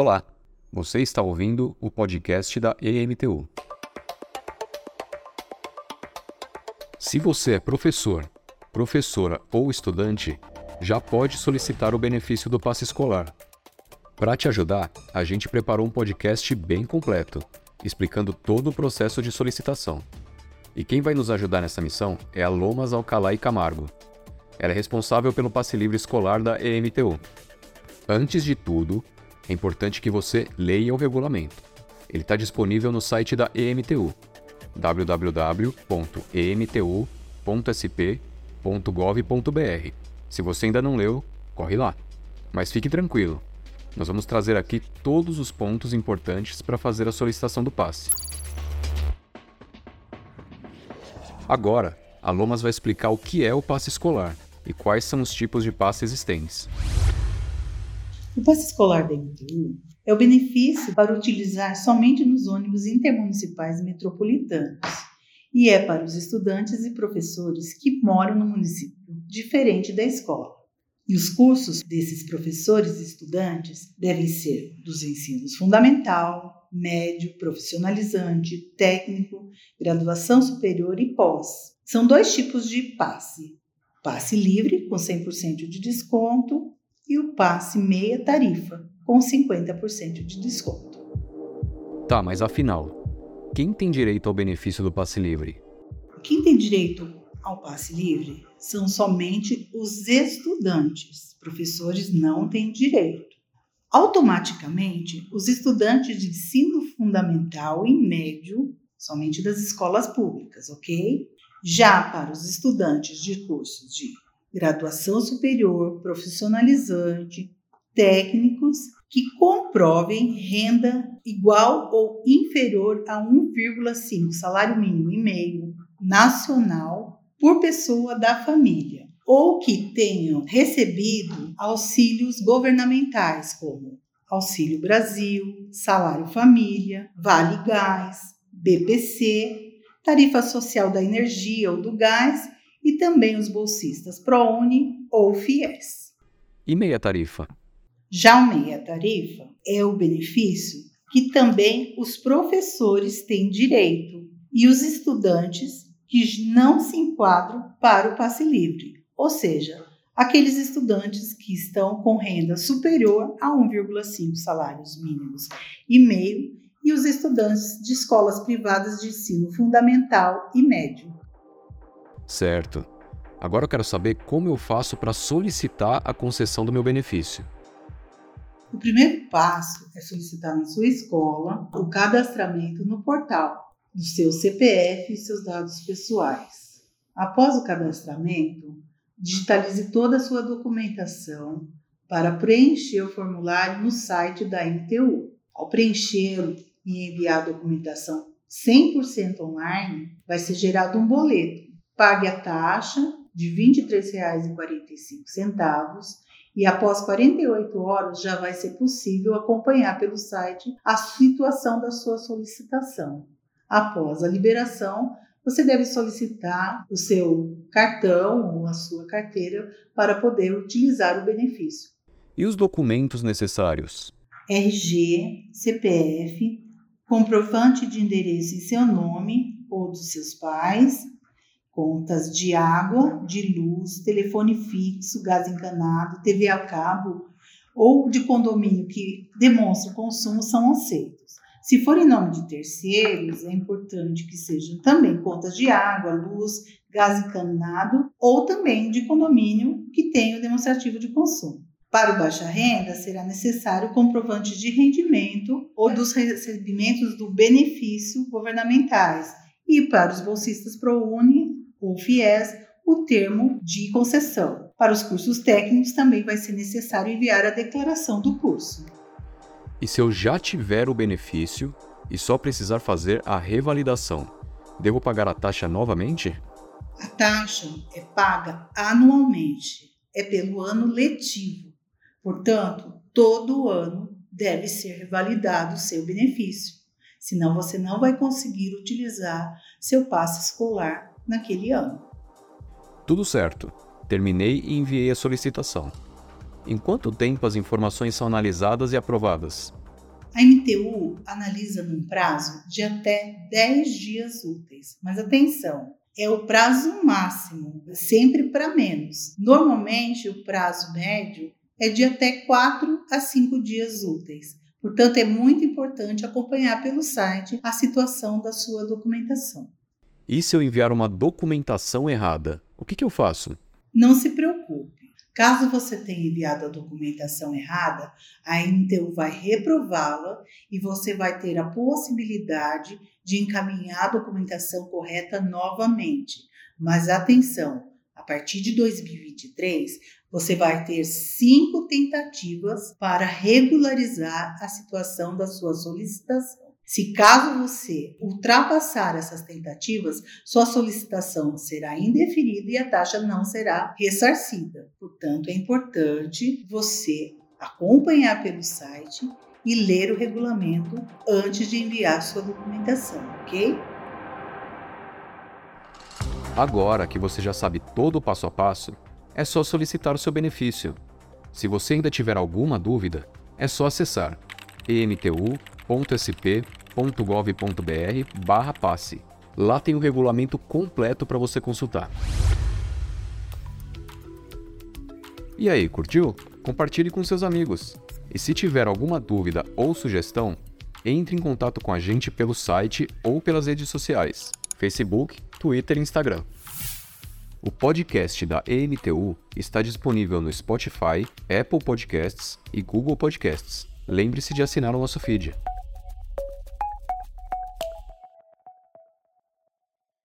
Olá, você está ouvindo o podcast da EMTU. Se você é professor, professora ou estudante, já pode solicitar o benefício do passe escolar. Para te ajudar, a gente preparou um podcast bem completo, explicando todo o processo de solicitação. E quem vai nos ajudar nessa missão é a Lomas Alcalá e Camargo. Ela é responsável pelo passe livre escolar da EMTU. Antes de tudo, é importante que você leia o regulamento. Ele está disponível no site da EMTU, www.emtu.sp.gov.br. Se você ainda não leu, corre lá. Mas fique tranquilo, nós vamos trazer aqui todos os pontos importantes para fazer a solicitação do passe. Agora, a Lomas vai explicar o que é o passe escolar e quais são os tipos de passe existentes. O passe escolar da MTU é o benefício para utilizar somente nos ônibus intermunicipais metropolitanos e é para os estudantes e professores que moram no município, diferente da escola. E os cursos desses professores e estudantes devem ser dos ensinos fundamental, médio, profissionalizante, técnico, graduação superior e pós. São dois tipos de passe: passe livre, com 100% de desconto, e o passe meia tarifa, com 50% de desconto. Tá, mas afinal, quem tem direito ao benefício do passe livre? Quem tem direito ao passe livre são somente os estudantes. Professores não têm direito. Automaticamente, os estudantes de ensino fundamental e médio, somente das escolas públicas, ok? Já para os estudantes de cursos de graduação superior, profissionalizante, técnicos que comprovem renda igual ou inferior a 1,5 salário mínimo e meio nacional por pessoa da família ou que tenham recebido auxílios governamentais como Auxílio Brasil, Salário Família, Vale Gás, BPC, Tarifa Social da Energia ou do Gás e também os bolsistas ProUni ou FIES. E meia tarifa? Já o meia tarifa é o benefício que também os professores têm direito e os estudantes que não se enquadram para o passe livre, ou seja, aqueles estudantes que estão com renda superior a 1,5 salários mínimos e meio e os estudantes de escolas privadas de ensino fundamental e médio. Certo. Agora eu quero saber como eu faço para solicitar a concessão do meu benefício. O primeiro passo é solicitar na sua escola o cadastramento no portal do seu CPF e seus dados pessoais. Após o cadastramento, digitalize toda a sua documentação para preencher o formulário no site da MTU. Ao preenchê-lo e enviar a documentação 100% online, vai ser gerado um boleto pague a taxa de R$ 23,45 e após 48 horas já vai ser possível acompanhar pelo site a situação da sua solicitação. Após a liberação, você deve solicitar o seu cartão ou a sua carteira para poder utilizar o benefício. E os documentos necessários? RG, CPF, comprovante de endereço em seu nome ou dos seus pais, contas de água, de luz, telefone fixo, gás encanado, TV a cabo ou de condomínio que demonstra consumo são aceitos. Se for em nome de terceiros, é importante que sejam também contas de água, luz, gás encanado ou também de condomínio que tenha o demonstrativo de consumo. Para o baixa renda, será necessário comprovante de rendimento ou dos recebimentos do benefício governamentais. E para os bolsistas ProUni, ou FIES, o termo de concessão. Para os cursos técnicos também vai ser necessário enviar a declaração do curso. E se eu já tiver o benefício e só precisar fazer a revalidação, devo pagar a taxa novamente? A taxa é paga anualmente, é pelo ano letivo. Portanto, todo ano deve ser revalidado o seu benefício, senão você não vai conseguir utilizar seu passe escolar naquele ano. Tudo certo. Terminei e enviei a solicitação. Em quanto tempo as informações são analisadas e aprovadas? A MTU analisa num prazo de até 10 dias úteis. Mas atenção, é o prazo máximo, sempre para menos. Normalmente, o prazo médio é de até 4 a 5 dias úteis. Portanto, é muito importante acompanhar pelo site a situação da sua documentação. E se eu enviar uma documentação errada, o que, que eu faço? Não se preocupe. Caso você tenha enviado a documentação errada, a MTU vai reprová-la e você vai ter a possibilidade de encaminhar a documentação correta novamente. Mas atenção, a partir de 2023, você vai ter cinco tentativas para regularizar a situação da sua solicitação. Se caso você ultrapassar essas tentativas, sua solicitação será indeferida e a taxa não será ressarcida. Portanto, é importante você acompanhar pelo site e ler o regulamento antes de enviar sua documentação, ok? Agora que você já sabe todo o passo a passo, é só solicitar o seu benefício. Se você ainda tiver alguma dúvida, é só acessar emtu.sp.com .gov.br barra passe. Lá tem o regulamento completo para você consultar. E aí, curtiu? Compartilhe com seus amigos. E se tiver alguma dúvida ou sugestão, entre em contato com a gente pelo site ou pelas redes sociais: Facebook, Twitter e Instagram. O podcast da EMTU está disponível no Spotify, Apple Podcasts e Google Podcasts. Lembre-se de assinar o nosso feed.